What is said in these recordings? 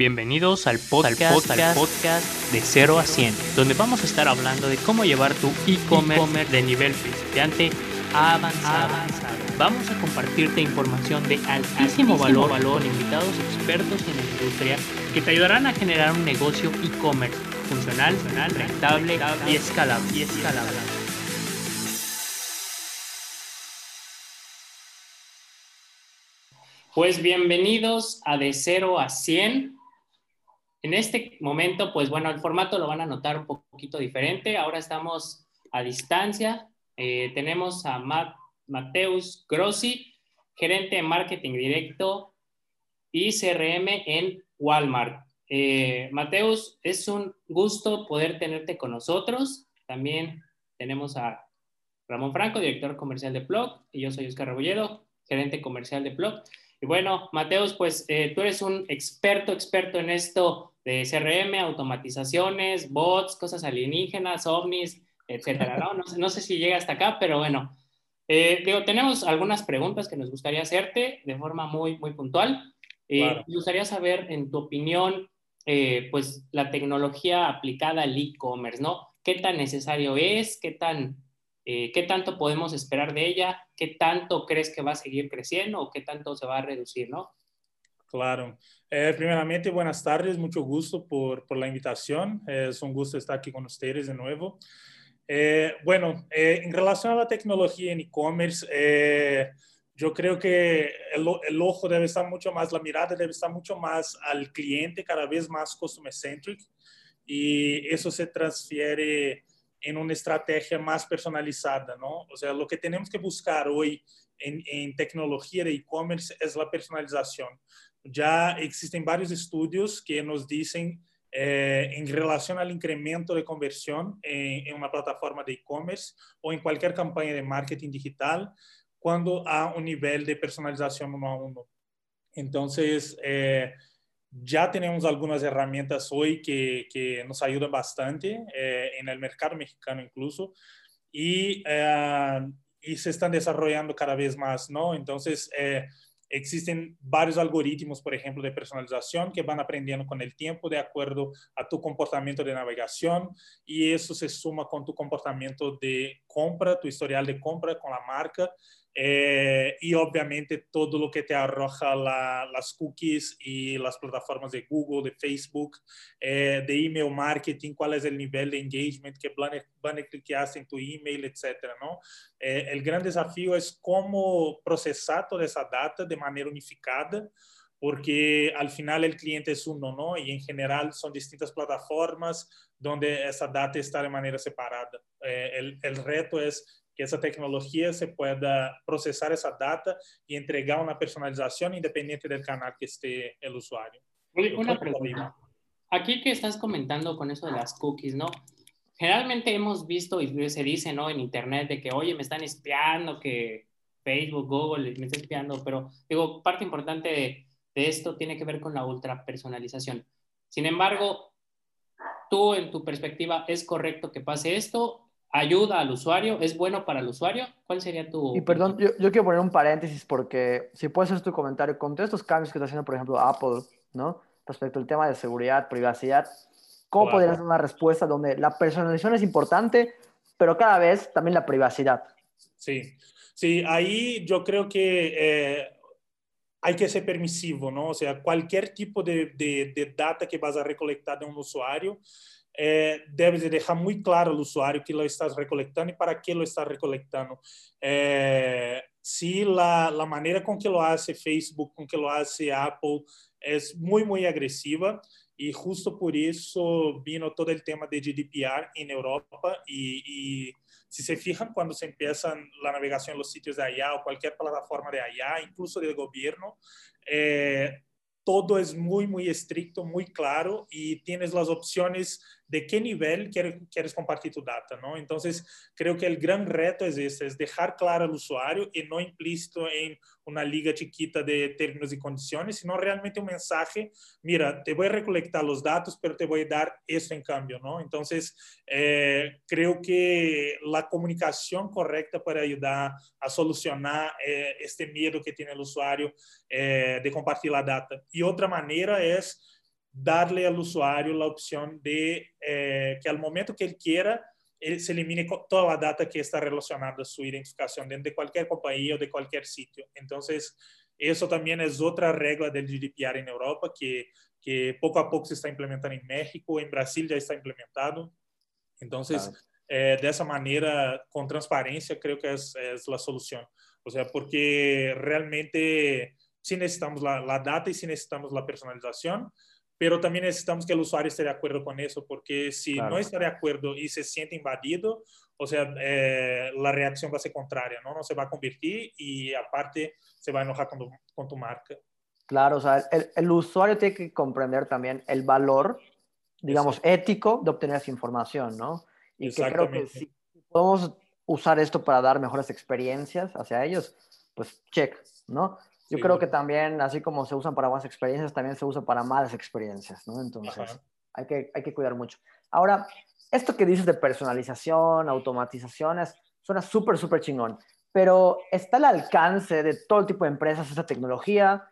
Bienvenidos al podcast, al podcast, de 0 a 100, donde vamos a estar hablando de cómo llevar tu e-commerce de nivel principiante a avanzado. Vamos a compartirte información de altísimo valor, valor con invitados expertos en la industria que te ayudarán a generar un negocio e-commerce funcional, rentable y escalable. Y escalable. Pues bienvenidos a De 0 a 100. En este momento, pues bueno, el formato lo van a notar un poquito diferente. Ahora estamos a distancia. Eh, tenemos a Mateus Grossi, gerente de marketing directo y CRM en Walmart. Eh, Mateus, es un gusto poder tenerte con nosotros. También tenemos a Ramón Franco, director comercial de Plug, y yo soy Oscar Rebolledo, gerente comercial de Plug. Y bueno, Mateus, pues eh, tú eres un experto, experto en esto de CRM, automatizaciones, bots, cosas alienígenas, ovnis, etcétera, ¿no? No, sé si llega hasta acá, pero bueno. Eh, digo, tenemos algunas preguntas que nos gustaría hacerte de forma muy, muy puntual. Eh, Me gustaría saber, en tu opinión, eh, pues la tecnología aplicada al e-commerce, ¿no? ¿Qué tan necesario es? ¿Qué, tan, eh, ¿Qué tanto podemos esperar de ella? ¿Qué tanto crees que va a seguir creciendo o qué tanto se va a reducir, ¿no? Claro. Eh, primeramente, buenas tardes, mucho gusto por, por, la invitación. Es un gusto estar aquí con ustedes de nuevo. Eh, bueno, eh, en relación a la tecnología en e-commerce, eh, yo creo que el, el, ojo debe estar mucho más, la mirada debe estar mucho más al cliente, cada vez más customer centric, y eso se transfiere en una estrategia más personalizada, ¿no? O sea, lo que tenemos que buscar hoy en, en tecnología de e-commerce es la personalización ya existen varios estudios que nos dicen eh, en relación al incremento de conversión en, en una plataforma de e-commerce o en cualquier campaña de marketing digital cuando hay un nivel de personalización uno a uno. Entonces, eh, ya tenemos algunas herramientas hoy que, nos ayudan bastante eh, en el mercado mexicano incluso y, eh, y, se están desarrollando cada vez más, ¿no? Entonces, eh, Existen varios algoritmos, por ejemplo, de personalización que van aprendiendo con el tiempo de acuerdo a tu comportamiento de navegación y eso se suma con tu comportamiento de compra, tu historial de compra con la marca eh, y obviamente todo lo que te arroja la, las cookies y las plataformas de Google, de Facebook, eh, de email marketing, cuál es el nivel de engagement que van, a clicar en tu email, etcétera, ¿no? Eh, el gran desafío es cómo procesar toda esa data de manera unificada porque al final el cliente es uno, ¿no? Y en general son distintas plataformas donde esa data está de manera separada. Eh, el, el, reto es que esa tecnología se pueda procesar esa data y entregar una personalización independiente del canal que esté el. Una pregunta. Aquí que estás comentando con eso de las cookies, ¿no? Generalmente hemos visto y se dice, ¿no? En internet de que, oye, me están espiando, que Facebook, Google me está espiando, pero digo, parte importante de, de esto tiene que ver con la ultra personalización. Sin embargo, tú en tu perspectiva, ¿es correcto que pase esto ayuda al usuario, es bueno para el usuario. ¿Cuál sería tu... Y perdón, yo, yo, quiero poner un paréntesis porque si puedes hacer tu comentario con todos estos cambios que está haciendo, por ejemplo, Apple, ¿no? Respecto al tema de seguridad, privacidad, ¿cómo claro. podrías dar una respuesta donde la personalización es importante, pero cada vez también la privacidad? Sí, sí, ahí yo creo que eh, hay que ser permisivo, ¿no? O sea, cualquier tipo de, de, de data que vas a recolectar de un usuario, é, deve deixar muito claro ao usuário que lo estás recolectando e para que lo estás recolectando. É, se a, a maneira com que lo hace Facebook, com que lo hace Apple, é muito, muito agressiva e justo por isso vino todo o tema de GDPR em Europa e, e se se fijam quando se empieza a navegação nos sítios de IA ou qualquer plataforma de IA, incluso do governo, eh, todo es muy, muy estricto, muy claro y tienes las opciones de qué nivel quieres, quieres compartir tu data, ¿no? Entonces, creo que el gran reto es ese, es dejar claro al usuario y no implícito en una liga chiquita de términos y condiciones, sino realmente un mensaje, mira, te voy a recolectar los datos, pero te voy a dar esto en cambio, ¿no? Entonces, eh, creo que la comunicación correcta para ayudar a solucionar eh, este miedo que tiene el usuario eh, de compartir la data. Y otra manera es darle al usuario la opción de eh, que al momento que él quiera, él se elimine toda la data que está relacionada a su identificación dentro de cualquier compañía o de cualquier sitio. Entonces, eso también es otra regla del GDPR en Europa que, que poco a poco se está implementando en México, en Brasil ya está implementado. Entonces, claro. eh, de esa manera, con transparencia, creo que es, es, la solución. O sea, porque realmente sí necesitamos la, la data y sí necesitamos la personalización, pero también necesitamos que el usuario esté de acuerdo con eso, porque si claro. no está de acuerdo y se siente invadido, o sea, eh, la reacción va a ser contraria, ¿no? No se va a convertir y aparte se va a enojar con tu, con tu marca. Claro, o sea, el, el, usuario tiene que comprender también el valor, digamos, Exacto. ético de obtener esa información, ¿no? Y que creo que si podemos usar esto para dar mejores experiencias hacia ellos, pues check, ¿no? Yo sí. creo que también, así como se usan para buenas experiencias, también se usa para malas experiencias, ¿no? Entonces, hay que, hay que cuidar mucho. Ahora, esto que dices de personalización, automatizaciones, suena súper, súper chingón, pero ¿está al alcance de todo tipo de empresas esa tecnología?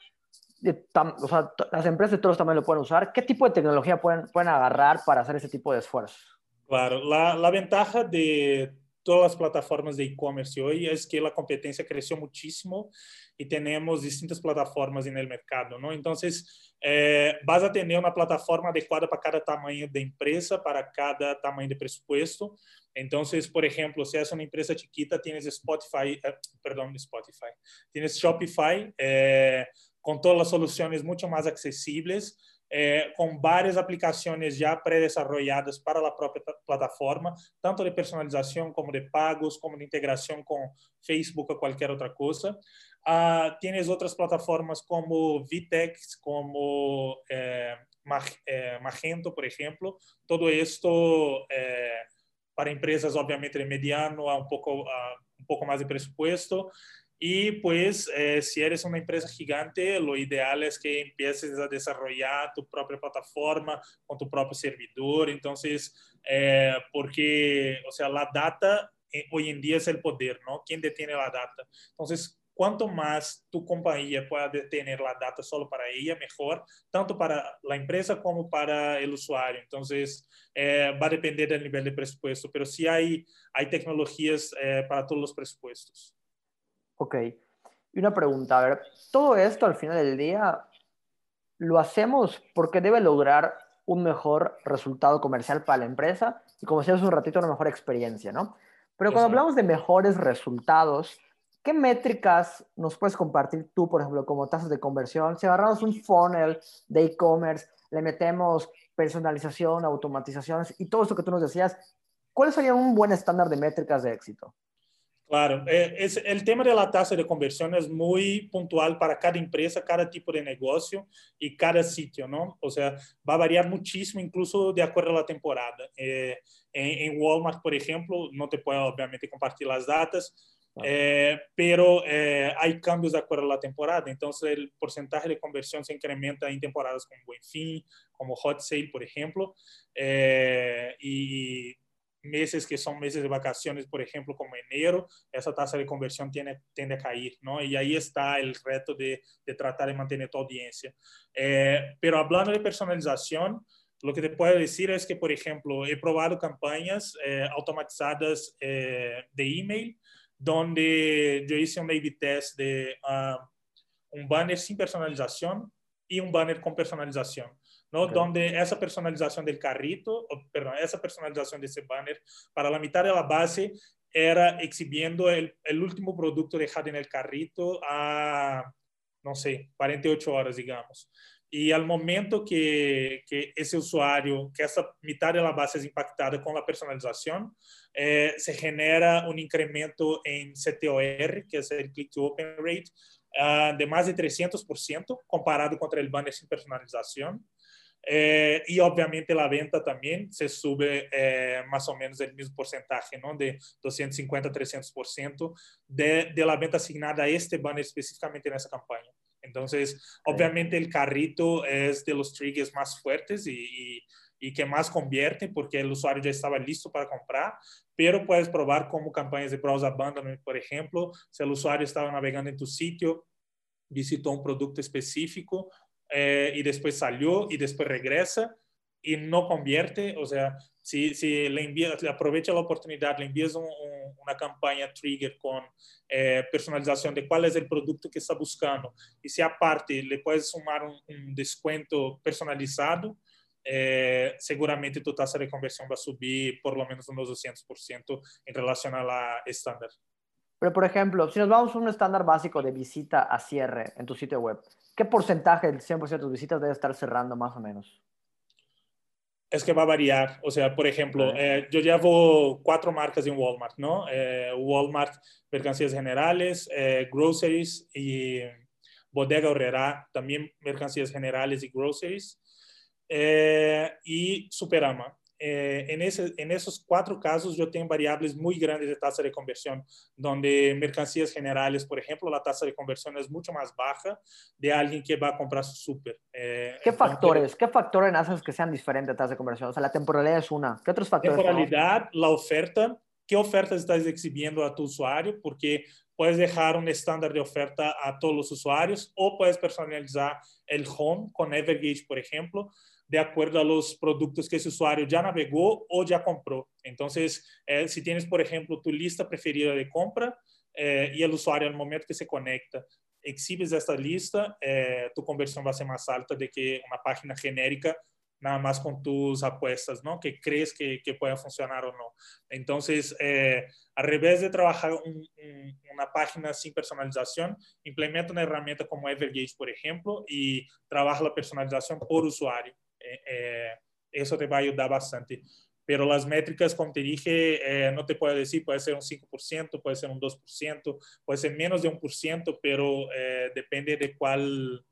De, o sea, las empresas de todos también lo pueden usar. ¿Qué tipo de tecnología pueden, pueden agarrar para hacer ese tipo de esfuerzos? Claro, la, la ventaja de todas las plataformas de e-commerce hoy es que la competencia creció muchísimo y tenemos distintas plataformas en el mercado, ¿no? Entonces, eh, vas a tener una plataforma adecuada para cada tamaño de empresa, para cada tamaño de presupuesto. Entonces, por ejemplo, si es una empresa chiquita, tienes Spotify, eh, perdón, Spotify, tienes Shopify, eh, con todas las soluciones mucho más accesibles, eh, com várias aplicações já pré-desarrolladas para a própria plataforma, tanto de personalização como de pagos, como de integração com Facebook ou qualquer outra coisa. Uh, tienes outras plataformas como Vitex, como eh, Magento, por exemplo. Todo isto eh, para empresas, obviamente, de mediano a um pouco, a um pouco mais de presupuesto. Y pues, eh, si eres una empresa gigante, lo ideal es que empieces a desarrollar tu propia plataforma con tu propio servidor. Entonces, eh, porque, o sea, la data eh, hoy en día es el poder, ¿no? ¿Quién detiene la data? Entonces, cuanto más tu compañía pueda detener la data solo para ella, mejor, tanto para la empresa como para el usuario. Entonces, eh, va a depender del nivel de presupuesto, pero sí hay, hay tecnologías eh, para todos los presupuestos. Ok. Y una pregunta, a ver, todo esto al final del día lo hacemos porque debe lograr un mejor resultado comercial para la empresa y como decías un ratito, una mejor experiencia, ¿no? Pero cuando hablamos de mejores resultados, ¿qué métricas nos puedes compartir tú, por ejemplo, como tasas de conversión? Si agarramos un funnel de e-commerce, le metemos personalización, automatizaciones y todo eso que tú nos decías, ¿cuál sería un buen estándar de métricas de éxito? Claro, eh, es, el tema de la tasa de conversión es muy puntual para cada empresa, cada tipo de negocio y cada sitio, ¿no? O sea, va a variar muchísimo, incluso de acuerdo a la temporada. Eh, en, en, Walmart, por ejemplo, no te puedo obviamente compartir las datas, eh, pero hay cambios de acuerdo a la temporada. Entonces, el porcentaje de conversión se incrementa en temporadas como Buen Fin, como Hot Sale, por ejemplo. y meses que son meses de vacaciones, por ejemplo, como enero, esa tasa de conversión tiene, tiende a caer, ¿no? Y ahí está el reto de, de tratar de mantener tu audiencia. Eh, pero hablando de personalización, lo que te puedo decir es que, por ejemplo, he probado campañas eh, automatizadas eh, de email, donde yo hice un A-B test de uh, un banner sin personalización y un banner con personalización. ¿No? Okay. Donde esa personalización del carrito, o, perdón, esa personalización de ese banner, para la mitad de la base era exhibiendo el, el último producto dejado en el carrito a, no sé, 48 horas, digamos. Y al momento que, que, ese usuario, que esa mitad de la base es impactada con la personalización, eh, se genera un incremento en CTOR, que es el Click to Open Rate, uh, de más de 300% comparado contra el banner sin personalización. Eh, y obviamente la venta también se sube eh, más o menos el mismo porcentaje, ¿no? de 250 a 300% de, de la venta asignada a este banner específicamente en esa campaña. Entonces, obviamente el carrito es de los triggers más fuertes y, y, y, que más convierten porque el usuario ya estaba listo para comprar, pero puedes probar como campañas de browse abandonment, por ejemplo, si el usuario estaba navegando en tu sitio, visitó un producto específico, eh, y después salió y después regresa y no convierte, o sea, si, si le envías, aprovecha la oportunidad, le envías una campaña trigger con eh, personalización de cuál es el producto que está buscando y si aparte le puedes sumar un, descuento personalizado, eh, seguramente tu tasa de conversión va a subir por lo menos unos 200% en relación a la estándar. Pero, por ejemplo, si nos vamos a un estándar básico de visita a cierre en tu sitio web, ¿qué porcentaje del 100% de tus visitas debe estar cerrando más o menos? Es que va a variar. O sea, por ejemplo, eh, yo llevo cuatro marcas en Walmart, ¿no? Eh, Walmart, mercancías generales, eh, groceries y bodega horrera, también mercancías generales y groceries. y Superama. Eh, en, ese, en, esos cuatro casos yo tengo variables muy grandes de tasa de conversión, donde mercancías generales, por ejemplo, la tasa de conversión es mucho más baja de alguien que va a comprar su súper. Eh, ¿Qué factores? ¿Qué factores hacen que sean diferentes de tasa de conversión? O sea, la temporalidad es una. ¿Qué otros factores? Temporalidad, la oferta. ¿Qué ofertas estás exhibiendo a tu usuario? Porque puedes dejar un estándar de oferta a todos los usuarios o puedes personalizar el home con Evergage, por ejemplo de acuerdo a los productos que ese usuario ya navegó o ya compró. Entonces, eh, si tienes, por ejemplo, tu lista preferida de compra eh, y el usuario al momento que se conecta exhibes esta lista, eh, tu conversión va a ser más alta de que una página genérica nada más con tus apuestas, ¿no? Que crees que, que pueda funcionar o no. Entonces, al revés de trabajar una página sin personalización, implementa una herramienta como Evergage, por ejemplo, y trabaja la personalización por usuario. Eh, eh, eso te va a ayudar bastante. Pero las métricas, como te dije, eh, no te puedo decir, puede ser un 5%, puede ser un 2%, puede ser menos de un por ciento, pero depende de cuál,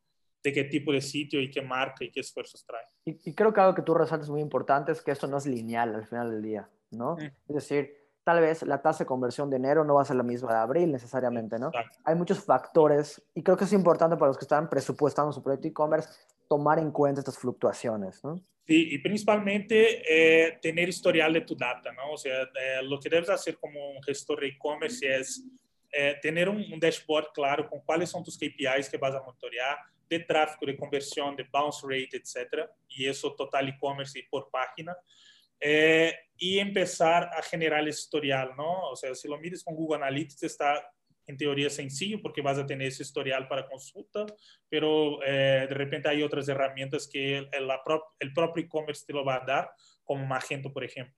de qué tipo de sitio y qué marca y qué esfuerzos trae. Y, creo que algo que tú resaltas muy importante es que esto no es lineal al final del día, ¿no? Es decir, tal vez la tasa de conversión de enero no va a ser la misma de abril necesariamente, ¿no? Hay muchos factores y creo que es importante para los que están presupuestando su proyecto e-commerce tomar en cuenta estas fluctuaciones, ¿no? Sí, y principalmente eh, tener historial de tu data, ¿no? O sea, eh, lo que debes hacer como un gestor de e-commerce es eh, tener un, un, dashboard claro con cuáles son tus KPIs que vas a monitorear, de tráfico, de conversión, de bounce rate, etcétera, y eso total e-commerce y por página. y empezar a generar el historial, ¿no? O sea, si lo mides con Google Analytics, está en teoría sencillo porque vas a tener ese historial para consulta, pero eh, de repente hay otras herramientas que el, el propio e-commerce te lo va a dar, como Magento, por ejemplo.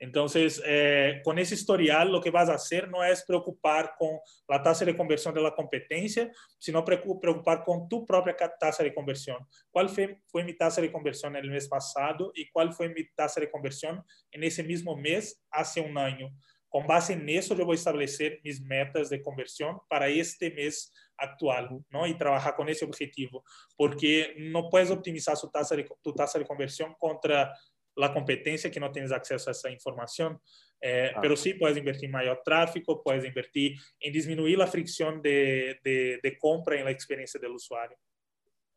Entonces, eh, con ese historial, lo que vas a hacer no es preocupar con la tasa de conversión de la competencia, sino preocupar con tu propia tasa de conversión. ¿Cuál fue, fue mi tasa de conversión el mes pasado y cuál fue mi tasa de conversión en ese mismo mes hace un año? Com base nisso, eu vou estabelecer minhas metas de conversão para este mês atual, não? E trabalhar com esse objetivo, porque não puedes optimizar sua taxa de tu taxa de conversão contra a competência que não tens acesso a essa informação. Eh, ah. Pero sí puedes invertir en mayor tráfico, puedes invertir en disminuir la fricción de, de, de compra en la experiencia del usuario.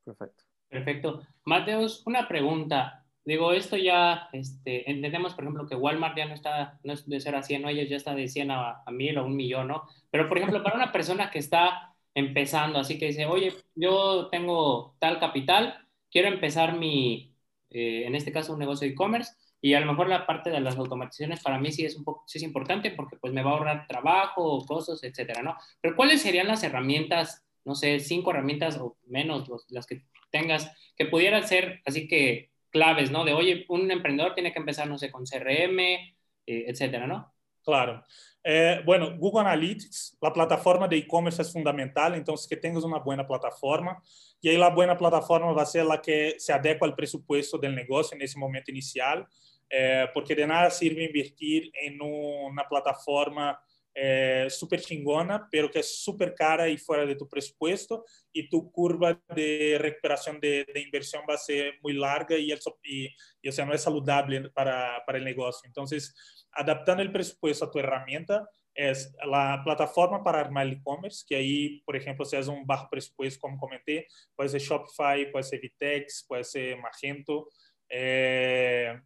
Perfecto. Perfecto. Mateus, una pregunta. Digo, esto ya este, entendemos, por ejemplo, que Walmart ya no está, no es de ser a 100, ¿no? ellos ya está de 100 a, a 1000 o un millón, ¿no? Pero, por ejemplo, para una persona que está empezando, así que dice, oye, yo tengo tal capital, quiero empezar mi, eh, en este caso, un negocio de e-commerce, y a lo mejor la parte de las automatizaciones para mí sí es un poco, sí es importante porque pues me va a ahorrar trabajo, costos, etcétera, ¿no? Pero ¿cuáles serían las herramientas, no sé, cinco herramientas o menos las que tengas que pudieran ser así que claves, ¿no? De, oye, un emprendedor tiene que empezar, no sé, con CRM, eh, etcétera, ¿no? Claro. Eh, bueno, Google Analytics, la plataforma de e-commerce es fundamental, entonces que tengas una buena plataforma y ahí la buena plataforma va a ser la que se adecua al presupuesto del negocio en ese momento inicial, eh, porque de nada sirve invertir en una plataforma é, super chingona, pero que é super cara e fora de tu presupuesto e tu curva de recuperação de, inversión vai ser muito larga e, y, y, o sea, no es saludable para, para el negocio. Entonces, adaptando el presupuesto a tu herramienta, es la plataforma para armar el e-commerce, que ahí, por ejemplo, si es un bajo presupuesto, como comenté, puede ser Shopify, puede ser Vitex, puede ser Magento. Eh,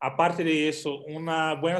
aparte de eso, una buena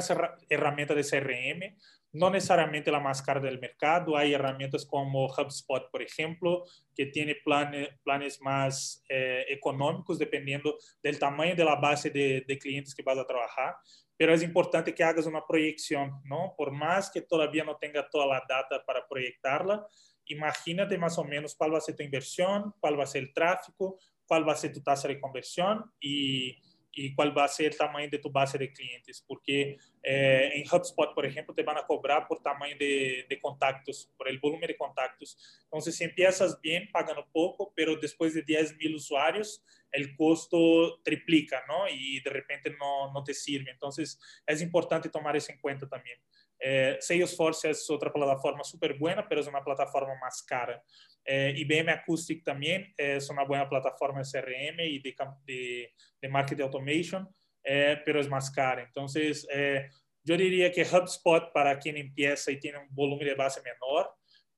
herramienta de CRM no necesariamente la más cara del mercado. Hay herramientas como HubSpot, por ejemplo, que tiene planes, planes más eh, económicos dependiendo del tamaño de la base de, de, clientes que vas a trabajar. Pero es importante que hagas una proyección, ¿no? Por más que todavía no tenga toda la data para proyectarla, imagínate más o menos cuál va a ser tu inversión, cuál va a ser el tráfico, cuál va a ser tu tasa de conversión y y cuál va a ser el tamaño de tu base de clientes, porque eh, en HubSpot, por ejemplo, te van a cobrar por tamaño de, de, contactos, por el volumen de contactos. Entonces, si empiezas bien, pagando poco, pero después de 10 mil usuarios, el costo triplica, ¿no? Y de repente no, no te sirve. Entonces, es importante tomar eso en cuenta también. Eh, Salesforce es otra plataforma súper buena, pero es una plataforma más cara. Eh, IBM Acoustic también es una buena plataforma de CRM y de, de, de marketing automation, eh, pero es más cara. Entonces, eh, yo diría que HubSpot para quien empieza y tiene un volumen de base menor,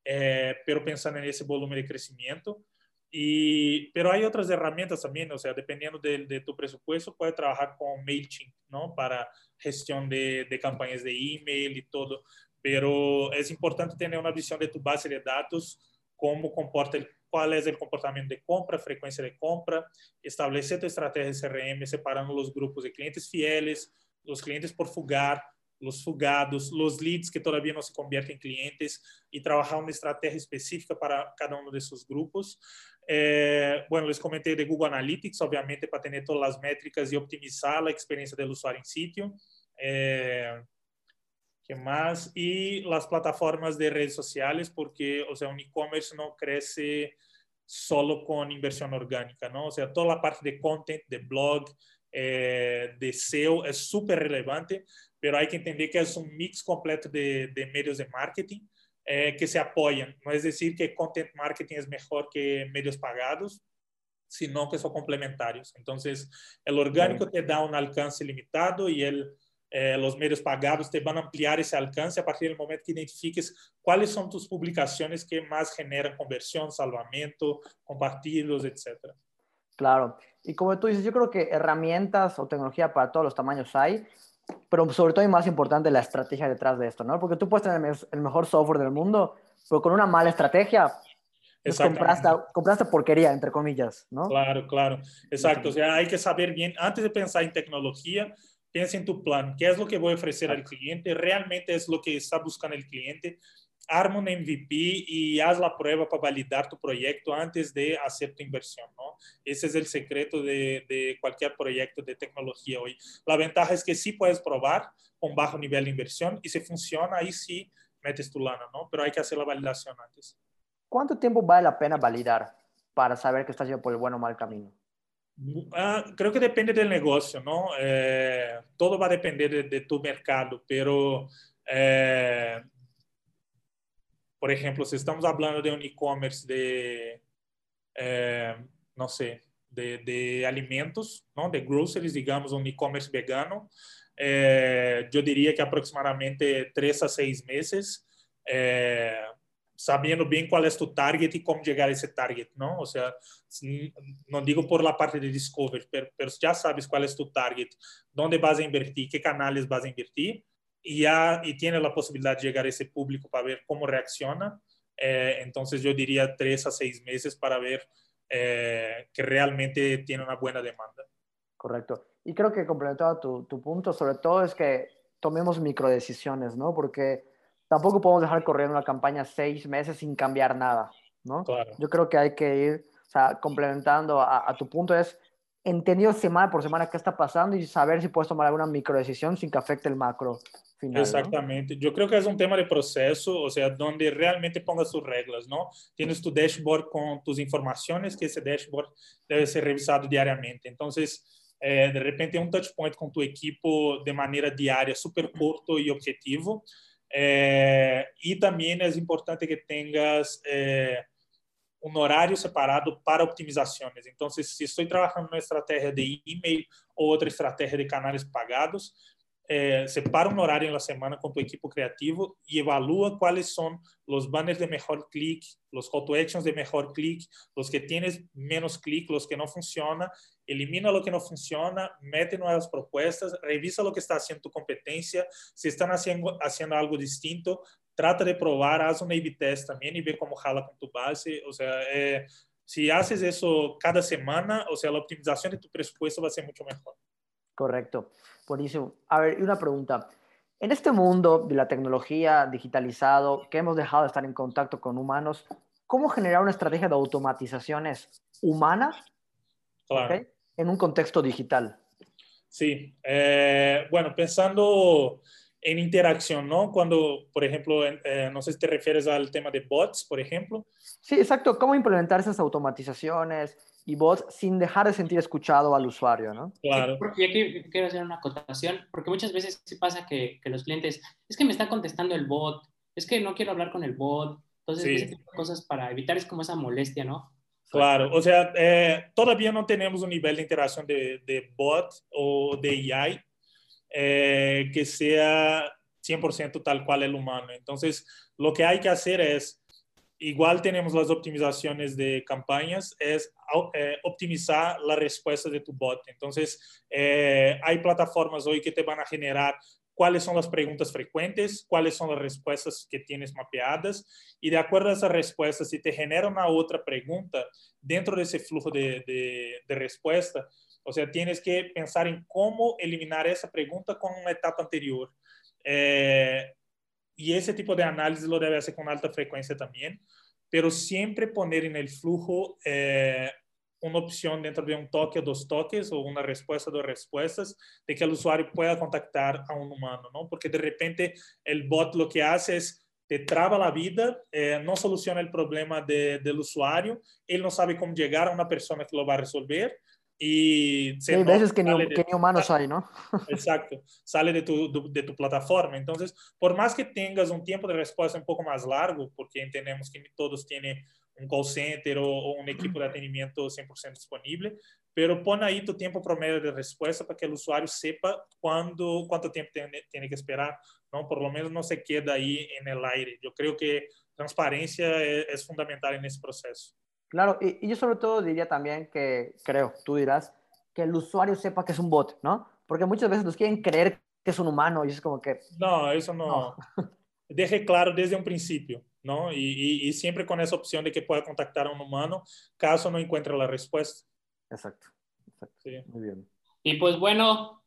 eh, pero pensando en ese volumen de crecimiento. Y, pero hay otras herramientas también, o sea, dependiendo de, de tu presupuesto, puedes trabajar con MailChimp, ¿no? Para gestión de, de campañas de email y todo. Pero es importante tener una visión de tu base de datos cómo comporta el, cuál es el comportamiento de compra, frecuencia de compra, establecer tu de CRM separando los grupos de clientes fieles, los clientes por fugar, los fugados, los leads que todavía no se convierten en clientes y trabajar una estrategia específica para cada uno de grupos. Eh, bueno, les comenté de Google Analytics, obviamente para tener todas las métricas y optimizar la experiencia del usuario en sitio. Eh, ¿Qué más? Y las plataformas de redes sociales, porque, o sea, un e-commerce no crece solo con inversión orgánica, ¿no? O sea, toda la parte de content, de blog, eh, de SEO es súper relevante, pero hay que entender que es un mix completo de, de medios de marketing eh, que se apoyan. No es decir que content marketing es mejor que medios pagados, sino que son complementarios. Entonces, el orgánico te da un alcance limitado y el eh, los medios pagados te van a ampliar ese alcance a partir del momento que identifiques cuáles son tus publicaciones que más generan conversión, salvamento, compartidos, etc. Claro. Y como tú dices, yo creo que herramientas o tecnología para todos los tamaños hay, pero sobre todo y más importante la estrategia detrás de esto, ¿no? Porque tú puedes tener el mejor software del mundo, pero con una mala estrategia, pues compraste, compraste, porquería, entre comillas, ¿no? Claro, claro. Exacto. O sea, hay que saber bien, antes de pensar en tecnología, piensa en tu plan, qué es lo que voy a ofrecer al cliente, realmente es lo que está buscando el cliente, arma un MVP y haz la prueba para validar tu proyecto antes de hacer tu inversión, ¿no? Ese es el secreto de, de, cualquier proyecto de tecnología hoy. La ventaja es que sí puedes probar con bajo nivel de inversión y si funciona, ahí sí metes tu lana, ¿no? Pero hay que hacer la validación antes. ¿Cuánto tiempo vale la pena validar para saber que estás yendo por el buen o mal camino? Ah, creo que depende del negocio, ¿no? Eh, todo va a depender de, de tu mercado, pero, eh, por ejemplo, si estamos hablando de un e-commerce de, eh, no sé, de, de, alimentos, ¿no? De groceries, digamos, un e-commerce vegano, eh, yo diría que aproximadamente tres a seis meses. Eh, sabiendo bien cuál es tu target y cómo llegar a ese target, ¿no? O sea, no digo por la parte de discovery, pero, pero, ya sabes cuál es tu target, dónde vas a invertir, qué canales vas a invertir y ya y tienes la posibilidad de llegar a ese público para ver cómo reacciona. Eh, entonces yo diría tres a seis meses para ver eh, que realmente tiene una buena demanda. Correcto. Y creo que complementado tu, tu punto, sobre todo es que tomemos microdecisiones, ¿no? Porque tampoco podemos dejar correr una campaña seis meses sin cambiar nada, ¿no? Claro. Yo creo que hay que ir, o sea, complementando a, a, tu punto es entendido semana por semana qué está pasando y saber si puedes tomar alguna micro decisión sin que afecte el macro final. Exactamente. ¿no? Yo creo que es un tema de proceso, o sea, donde realmente pongas tus reglas, ¿no? Tienes tu dashboard con tus informaciones, que ese dashboard debe ser revisado diariamente. Entonces, eh, de repente, un touch point con tu equipo de manera diaria, súper corto y objetivo, Eh, y también es importante que tengas eh, un horario separado para optimizaciones. Entonces, si estoy trabajando en una estrategia de email o otra estrategia de canales pagados, eh, separa un horario en la semana con tu equipo creativo y evalúa cuáles son los banners de mejor clic, los call to actions de mejor clic, los que tienes menos clic, los que no funcionan, elimina lo que no funciona, mete nuevas propuestas, revisa lo que está haciendo tu competencia, si están haciendo, haciendo algo distinto, trata de probar, haz un A-B test también y ve cómo jala con tu base. O sea, eh, si haces eso cada semana, o sea, la optimización de tu presupuesto va a ser mucho mejor. Correcto, buenísimo. A ver, y una pregunta. En este mundo de la tecnología digitalizado, que hemos dejado de estar en contacto con humanos, ¿cómo generar una estrategia de automatizaciones humanas en un contexto digital? Sí, eh, bueno, pensando en interacción, ¿no? Cuando, por ejemplo, eh, no sé si te refieres al tema de bots, por ejemplo. Sí, exacto. ¿Cómo implementar esas automatizaciones y bots sin dejar de sentir escuchado al usuario, ¿no? Claro. y aquí quiero hacer una acotación, porque muchas veces sí pasa que, que, los clientes, es que me está contestando el bot, es que no quiero hablar con el bot. Entonces, ese tipo de cosas para evitar es como esa molestia, ¿no? Claro, o sea, eh, todavía no tenemos un nivel de interacción de, de bot o de AI eh, que sea 100% tal cual el humano. Entonces, lo que hay que hacer es, igual tenemos las optimizaciones de campañas, es eh, optimizar la respuesta de tu bot. Entonces, hay plataformas hoy que te van a generar cuáles son las preguntas frecuentes, cuáles son las respuestas que tienes mapeadas y de acuerdo a esas respuestas, si te genera una otra pregunta dentro de ese flujo de, de, de respuesta, o sea, tienes que pensar en cómo eliminar esa pregunta con una etapa anterior. Eh, y ese tipo de análisis lo debe hacer con alta frecuencia también, pero siempre poner en el flujo eh, una opción dentro de un toque o dos toques o una respuesta o dos respuestas de que el usuario pueda contactar a un humano, ¿no? Porque de repente el bot lo que hace es te traba la vida, eh, no soluciona el problema de, del usuario, él no sabe cómo llegar a una persona que lo va a resolver y hay veces que ni, que ni, humanos hay, ¿no? Exacto, sale de tu, de tu plataforma. Entonces, por más que tengas un tiempo de respuesta un poco más largo, porque entendemos que todos tienen un call center o, un equipo de atendimiento 100% disponible, pero pon ahí tu tiempo promedio de respuesta para que el usuario sepa cuándo, cuánto tiempo tiene, tiene que esperar, ¿no? Por lo menos no se queda ahí en el aire. Yo creo que transparencia es, es fundamental en ese proceso. Claro, y, yo sobre todo diría también que, creo, tú dirás, que el usuario sepa que es un bot, ¿no? Porque muchas veces nos quieren creer que es un humano y es como que... No, eso no. Deje claro desde un principio, ¿no? Y, y, siempre con esa opción de que pueda contactar a un humano caso no encuentre la respuesta. Exacto. Exacto. Sí. Muy bien. Y pues bueno,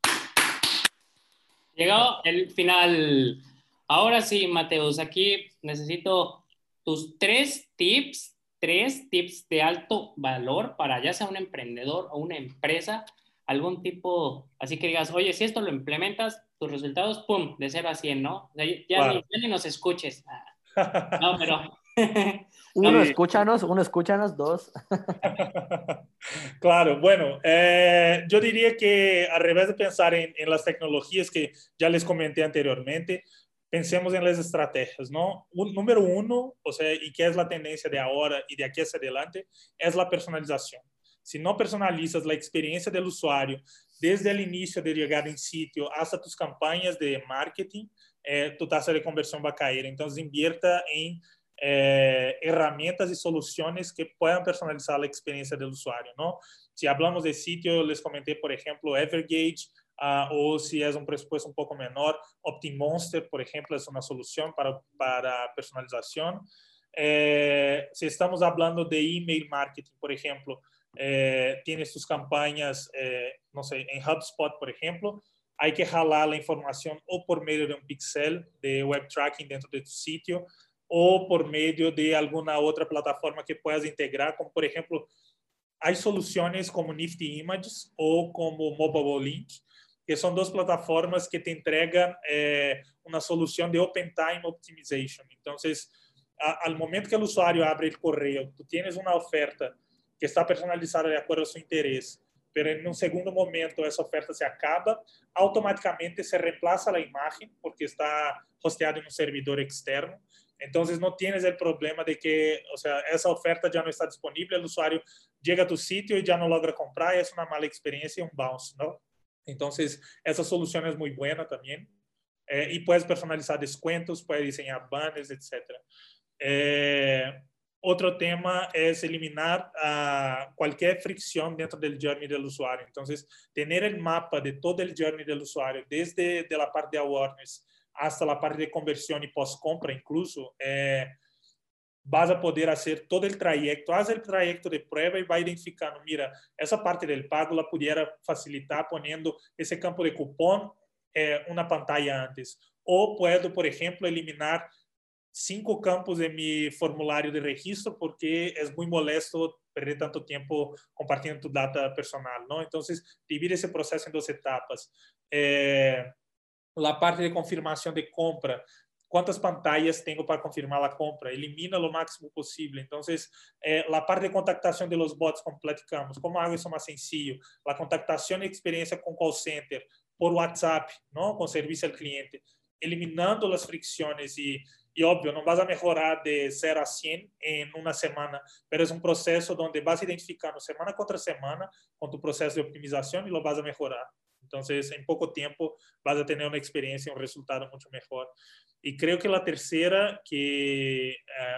llegó el final. Ahora sí, Mateus, aquí necesito tus tres tips tres tips de alto valor para ya sea un emprendedor o una empresa, algún tipo, así que digas, oye, si esto lo implementas, tus resultados, pum, de 0 a 100, ¿no? ya, ni, nos escuches. Ah. No, pero... uno, escúchanos, uno, escúchanos, dos. claro, bueno, eh, yo diría que al revés de pensar en, en las tecnologías que ya les comenté anteriormente, pensemos en las estrategias, ¿no? Un, número uno, o sea, y que es la tendencia de ahora y de aquí hacia adelante, es la personalización. Si no personalizas la experiencia del usuario desde el inicio de llegar en sitio hasta tus campañas de marketing, eh, tu tasa de conversión va a caer. Entonces, invierta en eh, herramientas y soluciones que puedan personalizar la experiencia del usuario, ¿no? Si hablamos de sitio, les comenté, por ejemplo, Evergage, Uh, o si es un presupuesto un poco menor, OptiMonster, por ejemplo, es una solución para, para personalización. Eh, si estamos hablando de email marketing, por ejemplo, eh, tienes tus campañas, no sé, en HubSpot, por ejemplo, hay que jalar la información o por medio de un pixel de web tracking dentro de tu sitio o por medio de alguna otra plataforma que puedas integrar, como por ejemplo, hay soluciones como Nifty Images o como Mobile Link, que son dos plataformas que te entregan eh, una solución de Open Time Optimization. Entonces, a, al momento que el usuario abre el correo, tú tienes una oferta que está personalizada de acuerdo a su interés, pero en un segundo momento esa oferta se acaba, automáticamente se reemplaza la imagen porque está hosteada en un servidor externo. Entonces no tienes el problema de que, o sea, esa oferta ya no está disponible, el usuario llega a tu sitio y ya no logra comprar, y es una mala experiencia y un bounce, ¿no? Entonces, esa solución es muy buena también. Eh, y puedes personalizar descuentos, puedes diseñar banners, etc. Eh, otro tema es eliminar uh, cualquier fricción dentro del journey del usuario. Entonces, tener el mapa de todo el journey del usuario, desde de la parte de awareness hasta la parte de conversión y post-compra incluso, eh, vas a poder hacer todo el trayecto, haz el trayecto de prueba y va identificando, mira, esa parte del pago la pudiera facilitar poniendo ese campo de cupón eh, una pantalla antes. O puedo, por ejemplo, eliminar cinco campos en mi formulario de registro porque es muy molesto perder tanto tiempo compartiendo tu data personal, ¿no? Entonces, divide ese proceso en dos etapas. Eh, la parte de confirmación de compra, ¿cuántas pantallas tengo para confirmar la compra? Elimina lo máximo posible. Entonces, eh, la parte de contactación de los bots, como platicamos, ¿cómo hago eso más sencillo? La contactación y experiencia con call center, por WhatsApp, ¿no? Con servicio al cliente, eliminando las fricciones y y obvio, no vas a mejorar de 0 a 100 en una semana, pero es un proceso donde vas identificando semana contra semana con tu proceso de optimización y lo vas a mejorar. Entonces, en poco tiempo vas a tener una experiencia, un resultado mucho mejor. Y creo que la tercera, que, eh,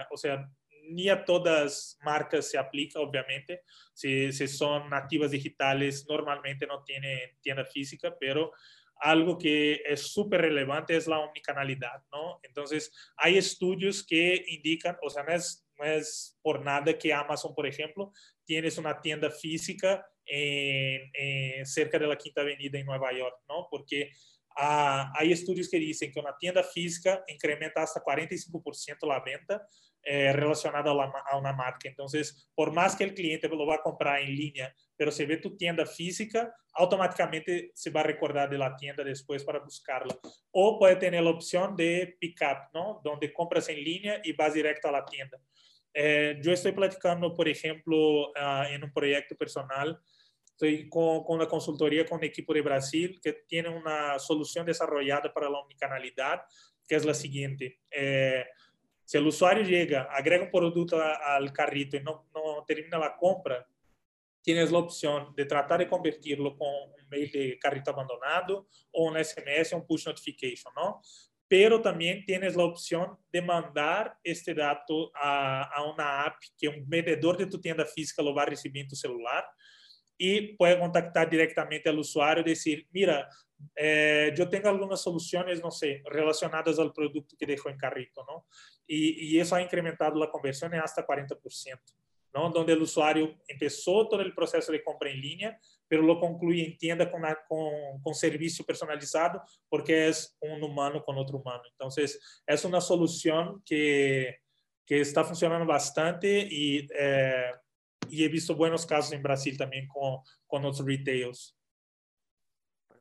o sea, ni a todas marcas se aplica, obviamente. Si, si son nativas digitales, normalmente no tienen tienda física, pero algo que es súper relevante es la omnicanalidad, ¿no? Entonces, hay estudios que indican, o sea, no es, no es por nada que Amazon, por ejemplo, tienes una tienda física en, cerca de la Quinta Avenida en Nueva York, ¿no? Porque ah, hay estudios que dicen que una tienda física incrementa hasta 45% la venta eh, relacionada a, una marca. Entonces, por más que el cliente lo va a comprar en línea, pero se ve tu tienda física, automáticamente se va a recordar de la tienda después para buscarla. O puede tener la opción de pick-up, ¿no? Donde compras en línea y vas directo a la tienda. Eh, yo estoy platicando, por ejemplo, uh, en un proyecto personal, estoy con, con, una consultoría con un equipo de Brasil que tiene una solución desarrollada para la omnicanalidad, que es la siguiente. Eh, si el usuario llega, agrega un producto al carrito y no, no termina la compra, tienes la opción de tratar de convertirlo con un mail de carrito abandonado o un SMS o un push notification, ¿no? Pero también tienes la opción de mandar este dato a, a una app que un vendedor de tu tienda física lo va a recibir en tu celular y puede contactar directamente al usuario y decir, mira, eh, yo tengo algunas soluciones, no sé, relacionadas al producto que dejo en carrito, ¿no? Y, y eso ha incrementado la conversión en hasta 40%, ¿no? Donde el usuario empezó todo el proceso de compra en línea, pero lo concluye en tienda con, con, con, servicio personalizado porque es un humano con otro humano. Entonces, es una solución que, que está funcionando bastante y, eh, y he visto buenos casos en Brasil también con, con otros retails.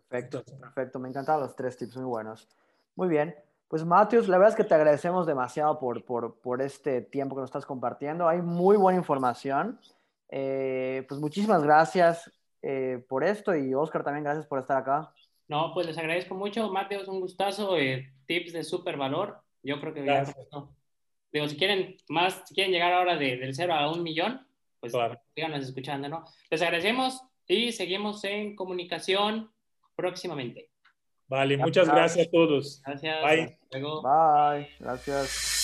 Perfecto, perfecto. Me encantan los tres tips, muy buenos. Muy bien. Pues Matius, la verdad es que te agradecemos demasiado por, por, por este tiempo que nos estás compartiendo. Hay muy buena información. Eh, pues muchísimas gracias eh, por esto y Oscar también gracias por estar acá. No, pues les agradezco mucho, Mateos, un gustazo, eh, tips de súper valor. Yo creo que digo, si quieren más, si quieren llegar ahora de, del cero a un millón, pues claro. síganos escuchando, ¿no? Les agradecemos y seguimos en comunicación próximamente. Vale, muchas gracias a todos. Gracias. Bye. Bye. Gracias.